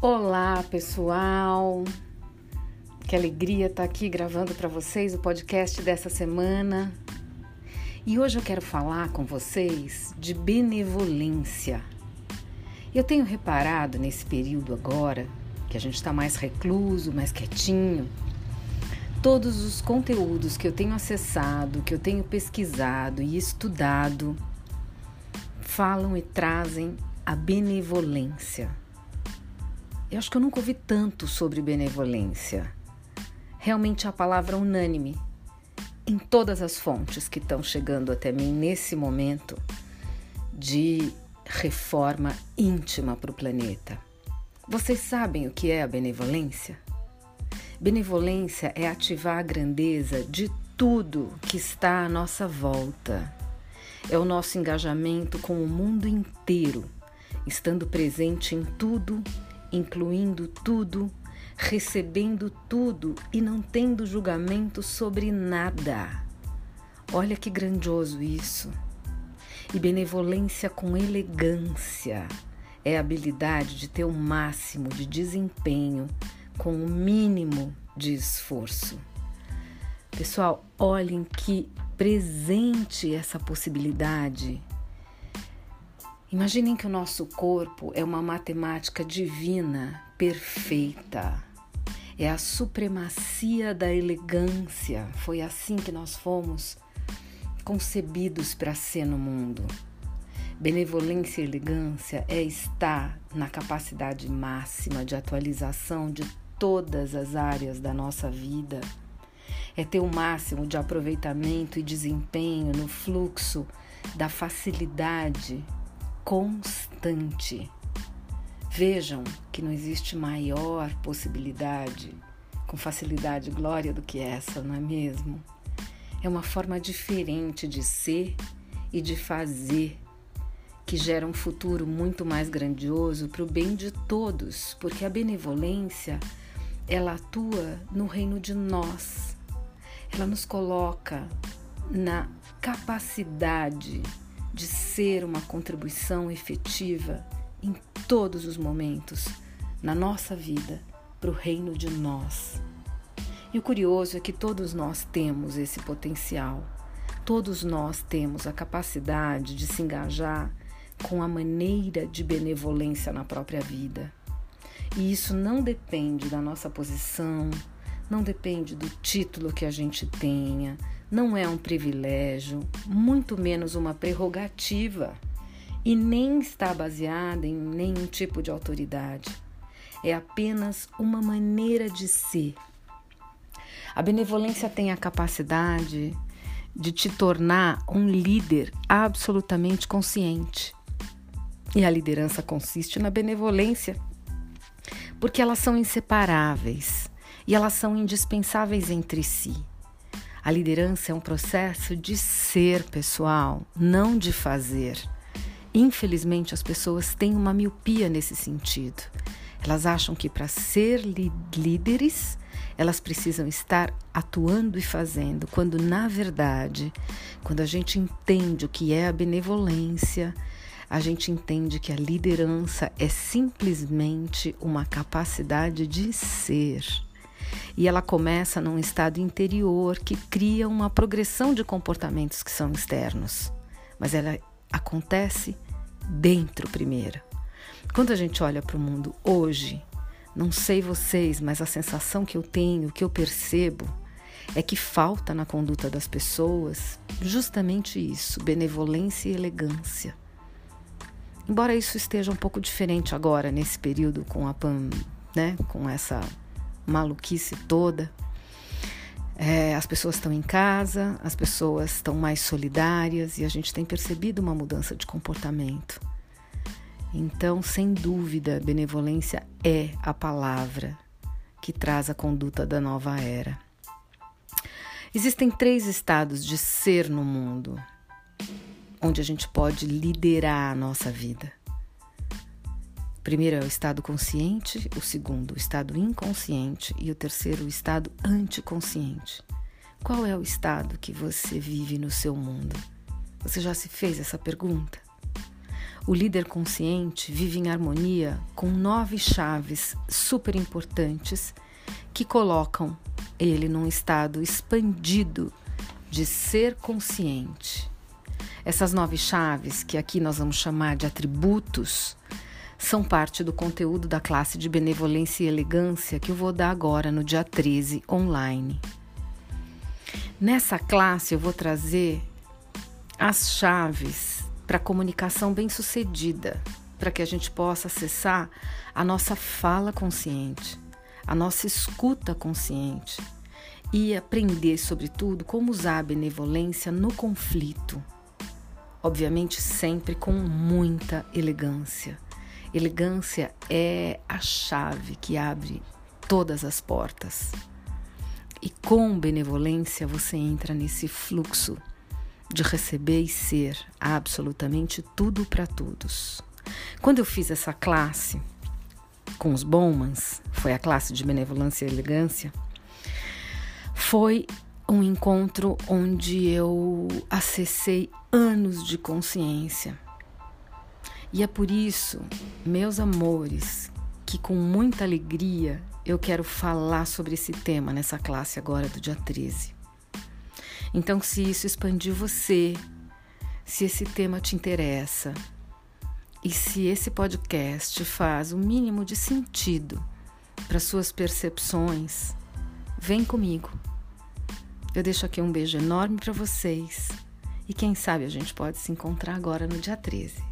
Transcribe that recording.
Olá, pessoal. Que alegria estar aqui gravando para vocês o podcast dessa semana. E hoje eu quero falar com vocês de benevolência. Eu tenho reparado nesse período agora, que a gente está mais recluso, mais quietinho, todos os conteúdos que eu tenho acessado, que eu tenho pesquisado e estudado, falam e trazem a benevolência. Eu acho que eu nunca ouvi tanto sobre benevolência. Realmente é a palavra unânime em todas as fontes que estão chegando até mim nesse momento de reforma íntima para o planeta. Vocês sabem o que é a benevolência? Benevolência é ativar a grandeza de tudo que está à nossa volta. É o nosso engajamento com o mundo inteiro, estando presente em tudo incluindo tudo, recebendo tudo e não tendo julgamento sobre nada. Olha que grandioso isso! E benevolência com elegância é a habilidade de ter o máximo de desempenho com o mínimo de esforço. Pessoal, olhem que presente essa possibilidade Imaginem que o nosso corpo é uma matemática divina, perfeita. É a supremacia da elegância. Foi assim que nós fomos concebidos para ser no mundo. Benevolência e elegância é estar na capacidade máxima de atualização de todas as áreas da nossa vida. É ter o máximo de aproveitamento e desempenho no fluxo da facilidade constante. Vejam que não existe maior possibilidade, com facilidade e glória do que essa, não é mesmo? É uma forma diferente de ser e de fazer que gera um futuro muito mais grandioso para o bem de todos, porque a benevolência ela atua no reino de nós. Ela nos coloca na capacidade de ser uma contribuição efetiva em todos os momentos na nossa vida para o reino de nós. E o curioso é que todos nós temos esse potencial, todos nós temos a capacidade de se engajar com a maneira de benevolência na própria vida. E isso não depende da nossa posição, não depende do título que a gente tenha, não é um privilégio, muito menos uma prerrogativa, e nem está baseada em nenhum tipo de autoridade. É apenas uma maneira de ser. A benevolência tem a capacidade de te tornar um líder absolutamente consciente. E a liderança consiste na benevolência, porque elas são inseparáveis e elas são indispensáveis entre si. A liderança é um processo de ser, pessoal, não de fazer. Infelizmente, as pessoas têm uma miopia nesse sentido. Elas acham que para ser líderes, elas precisam estar atuando e fazendo, quando na verdade, quando a gente entende o que é a benevolência, a gente entende que a liderança é simplesmente uma capacidade de ser. E ela começa num estado interior que cria uma progressão de comportamentos que são externos. Mas ela acontece dentro primeiro. Quando a gente olha para o mundo hoje, não sei vocês, mas a sensação que eu tenho, que eu percebo, é que falta na conduta das pessoas justamente isso: benevolência e elegância. Embora isso esteja um pouco diferente agora, nesse período com a PAM, né, com essa maluquice toda. É, as pessoas estão em casa, as pessoas estão mais solidárias e a gente tem percebido uma mudança de comportamento. Então, sem dúvida, benevolência é a palavra que traz a conduta da nova era. Existem três estados de ser no mundo onde a gente pode liderar a nossa vida primeiro é o estado consciente, o segundo, o estado inconsciente e o terceiro, o estado anticonsciente. Qual é o estado que você vive no seu mundo? Você já se fez essa pergunta? O líder consciente vive em harmonia com nove chaves super importantes que colocam ele num estado expandido de ser consciente. Essas nove chaves, que aqui nós vamos chamar de atributos, são parte do conteúdo da classe de benevolência e elegância que eu vou dar agora no dia 13 online. Nessa classe eu vou trazer as chaves para comunicação bem-sucedida, para que a gente possa acessar a nossa fala consciente, a nossa escuta consciente e aprender, sobretudo, como usar a benevolência no conflito. Obviamente, sempre com muita elegância. Elegância é a chave que abre todas as portas. E com benevolência você entra nesse fluxo de receber e ser absolutamente tudo para todos. Quando eu fiz essa classe com os Bowmans, foi a classe de benevolência e elegância, foi um encontro onde eu acessei anos de consciência. E é por isso, meus amores, que com muita alegria eu quero falar sobre esse tema nessa classe agora do dia 13. Então, se isso expandiu você, se esse tema te interessa e se esse podcast faz o mínimo de sentido para suas percepções, vem comigo. Eu deixo aqui um beijo enorme para vocês e quem sabe a gente pode se encontrar agora no dia 13.